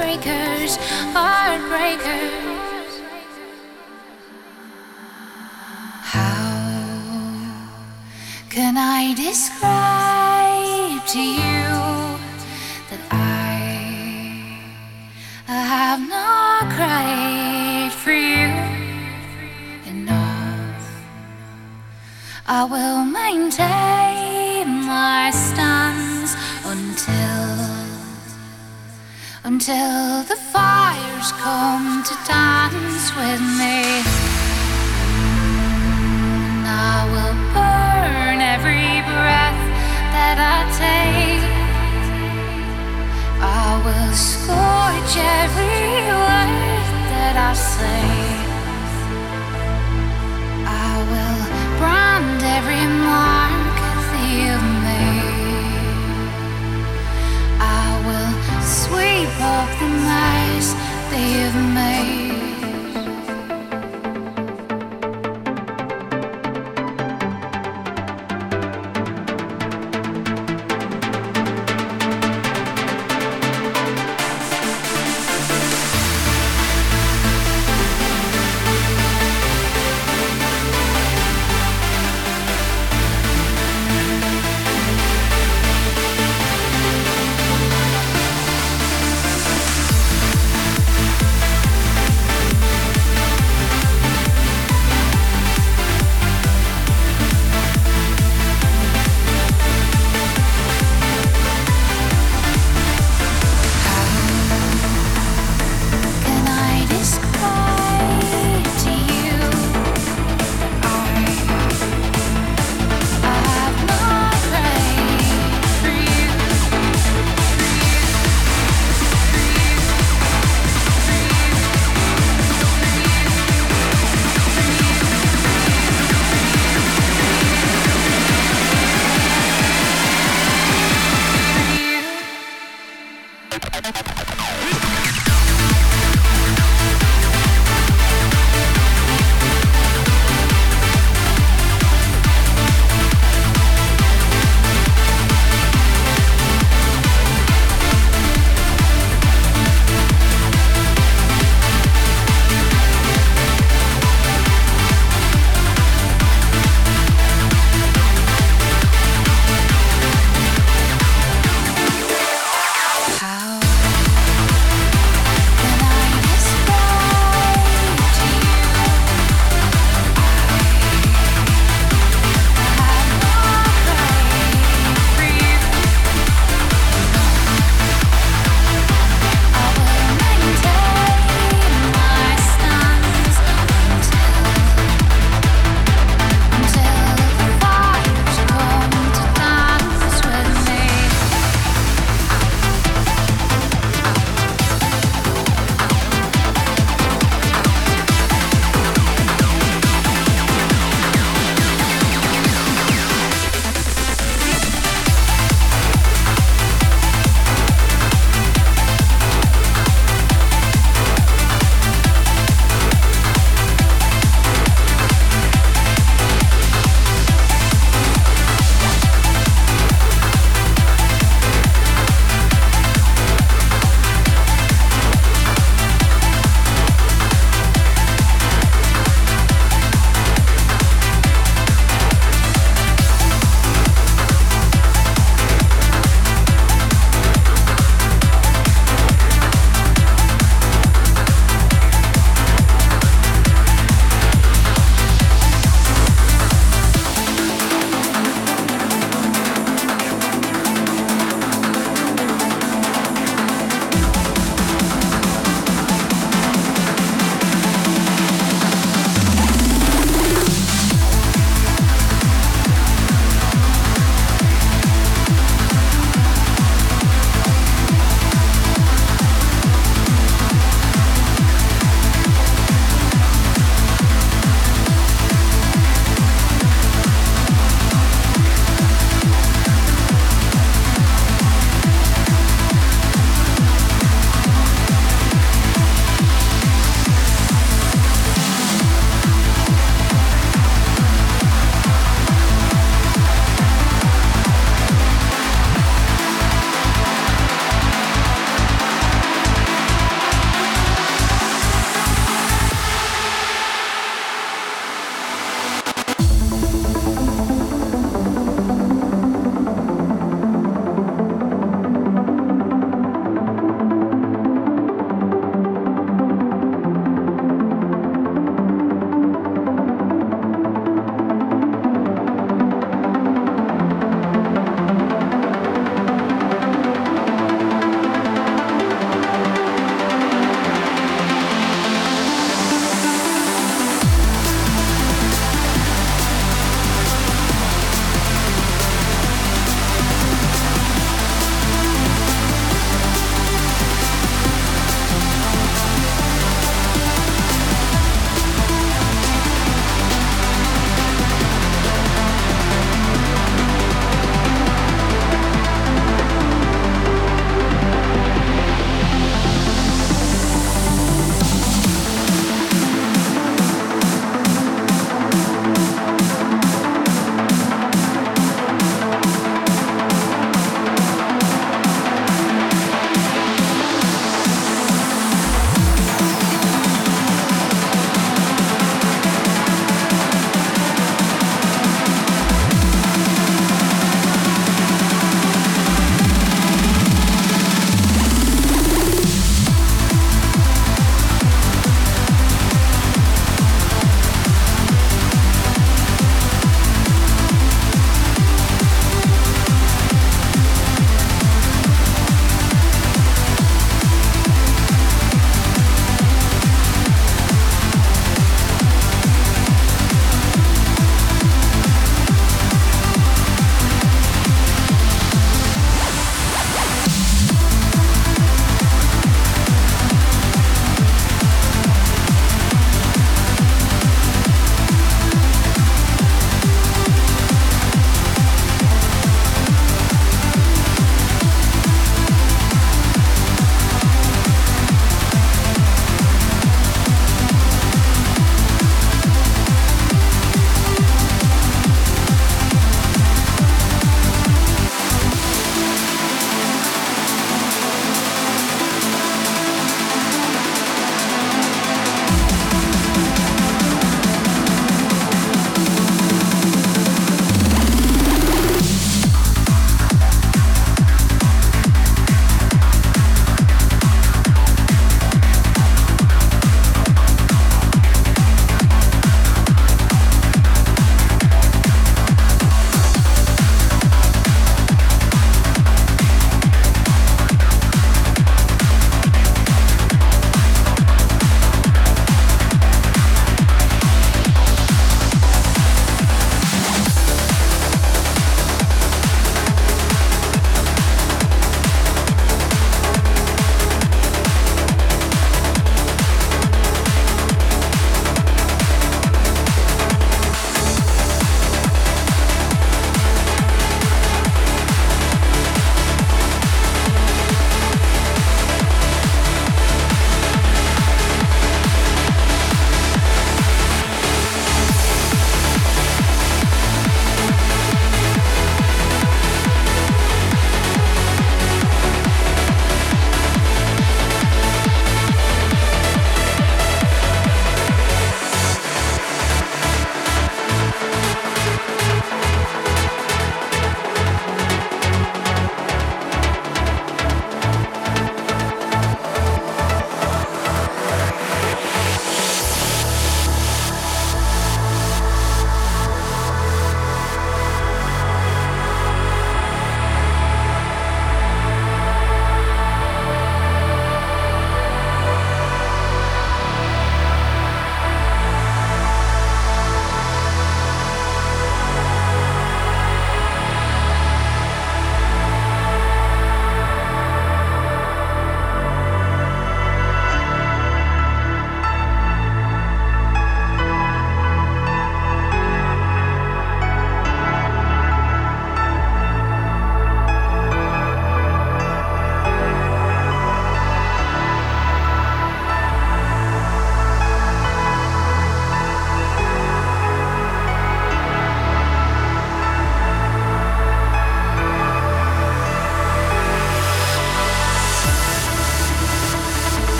heartbreakers, heartbreakers. How can I describe to you that I have not cried for you enough? I will maintain my stance until the fires come to dance with me. And I will burn every breath that I take. I will scorch every word that I say. I will brand every mark that you've up the mess that you've made.